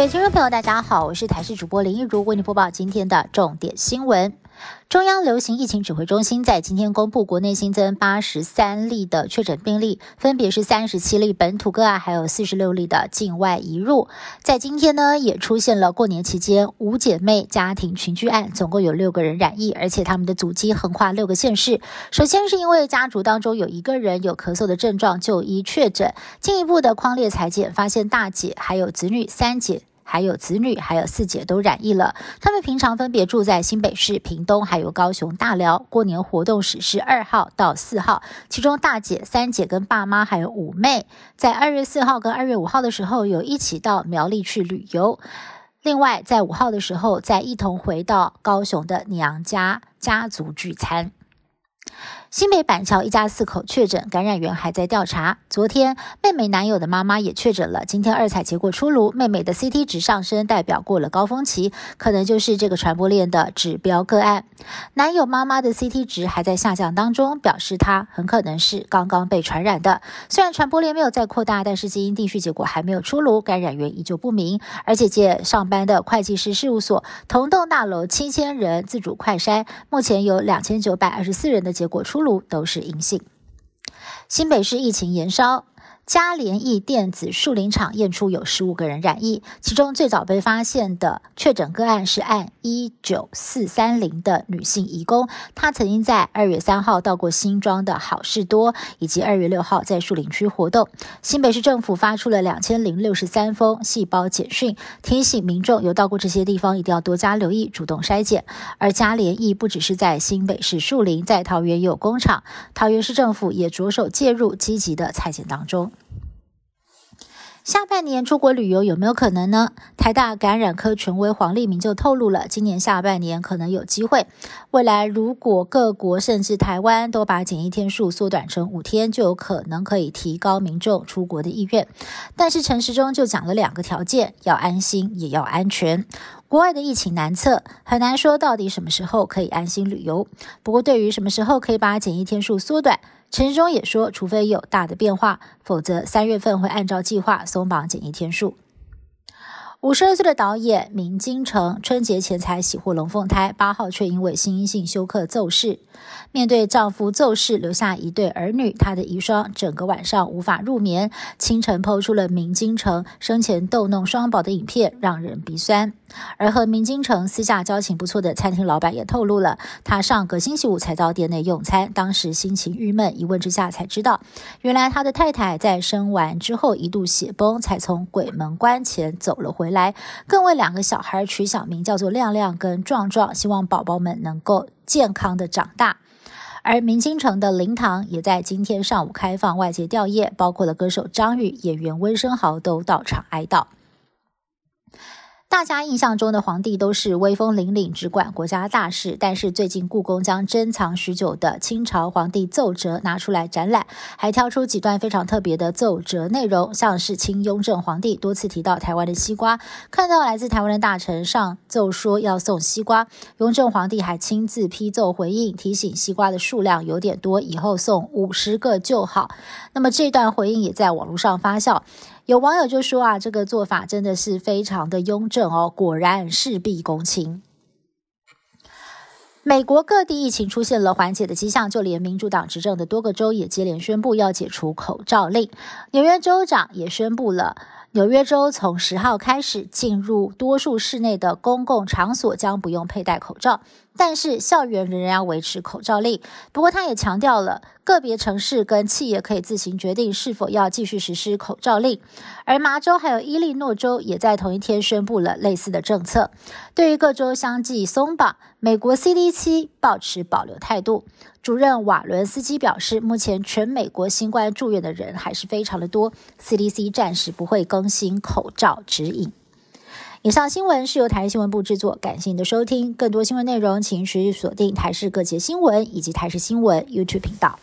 各位听众朋友，大家好，我是台视主播林一如，为您播报今天的重点新闻。中央流行疫情指挥中心在今天公布，国内新增八十三例的确诊病例，分别是三十七例本土个案，还有四十六例的境外移入。在今天呢，也出现了过年期间五姐妹家庭群聚案，总共有六个人染疫，而且他们的足迹横跨六个县市。首先是因为家族当中有一个人有咳嗽的症状，就医确诊，进一步的框列裁剪，发现大姐还有子女三姐。还有子女，还有四姐都染疫了。他们平常分别住在新北市、屏东，还有高雄大寮。过年活动史是二号到四号，其中大姐、三姐跟爸妈还有五妹，在二月四号跟二月五号的时候有一起到苗栗去旅游。另外，在五号的时候再一同回到高雄的娘家家族聚餐。新北板桥一家四口确诊，感染源还在调查。昨天，妹妹男友的妈妈也确诊了。今天二采结果出炉，妹妹的 CT 值上升，代表过了高峰期，可能就是这个传播链的指标个案。男友妈妈的 CT 值还在下降当中，表示她很可能是刚刚被传染的。虽然传播链没有再扩大，但是基因定序结果还没有出炉，感染源依旧不明。而且借上班的会计师事务所，同栋大楼七千人自主快筛，目前有两千九百二十四人的结果出。路都是阴性。新北市疫情延烧。嘉联益电子树林厂验出有十五个人染疫，其中最早被发现的确诊个案是按一九四三零的女性移工，她曾经在二月三号到过新庄的好事多，以及二月六号在树林区活动。新北市政府发出了两千零六十三封细胞简讯，提醒民众有到过这些地方一定要多加留意，主动筛检。而嘉联益不只是在新北市树林，在桃园也有工厂，桃园市政府也着手介入，积极的裁剪当中。下半年出国旅游有没有可能呢？台大感染科权威黄立明就透露了，今年下半年可能有机会。未来如果各国甚至台湾都把检疫天数缩短成五天，就有可能可以提高民众出国的意愿。但是陈时中就讲了两个条件：要安心，也要安全。国外的疫情难测，很难说到底什么时候可以安心旅游。不过，对于什么时候可以把检疫天数缩短，陈时中也说，除非有大的变化，否则三月份会按照计划松绑检疫天数。五十二岁的导演明金城春节前才喜获龙凤胎，八号却因为心因性休克骤逝。面对丈夫骤逝，留下一对儿女，她的遗孀整个晚上无法入眠。清晨抛出了明金城生前逗弄双宝的影片，让人鼻酸。而和明金城私下交情不错的餐厅老板也透露了，他上个星期五才到店内用餐，当时心情郁闷，一问之下才知道，原来他的太太在生完之后一度血崩，才从鬼门关前走了回来，更为两个小孩取小名叫做亮亮跟壮壮，希望宝宝们能够健康的长大。而明星城的灵堂也在今天上午开放外界吊唁，包括了歌手张宇、演员温升豪都到场哀悼。大家印象中的皇帝都是威风凛凛，只管国家大事。但是最近故宫将珍藏许久的清朝皇帝奏折拿出来展览，还挑出几段非常特别的奏折内容，像是清雍正皇帝多次提到台湾的西瓜，看到来自台湾的大臣上奏说要送西瓜，雍正皇帝还亲自批奏回应，提醒西瓜的数量有点多，以后送五十个就好。那么这段回应也在网络上发酵。有网友就说啊，这个做法真的是非常的雍正哦，果然事必躬亲。美国各地疫情出现了缓解的迹象，就连民主党执政的多个州也接连宣布要解除口罩令。纽约州长也宣布了，纽约州从十号开始，进入多数室内的公共场所将不用佩戴口罩。但是校园仍然要维持口罩令。不过，他也强调了，个别城市跟企业可以自行决定是否要继续实施口罩令。而麻州还有伊利诺州也在同一天宣布了类似的政策。对于各州相继松绑，美国 CDC 保持保留态度。主任瓦伦斯基表示，目前全美国新冠住院的人还是非常的多，CDC 暂时不会更新口罩指引。以上新闻是由台视新闻部制作，感谢您的收听。更多新闻内容，请持续锁定台视各节新闻以及台视新闻 YouTube 频道。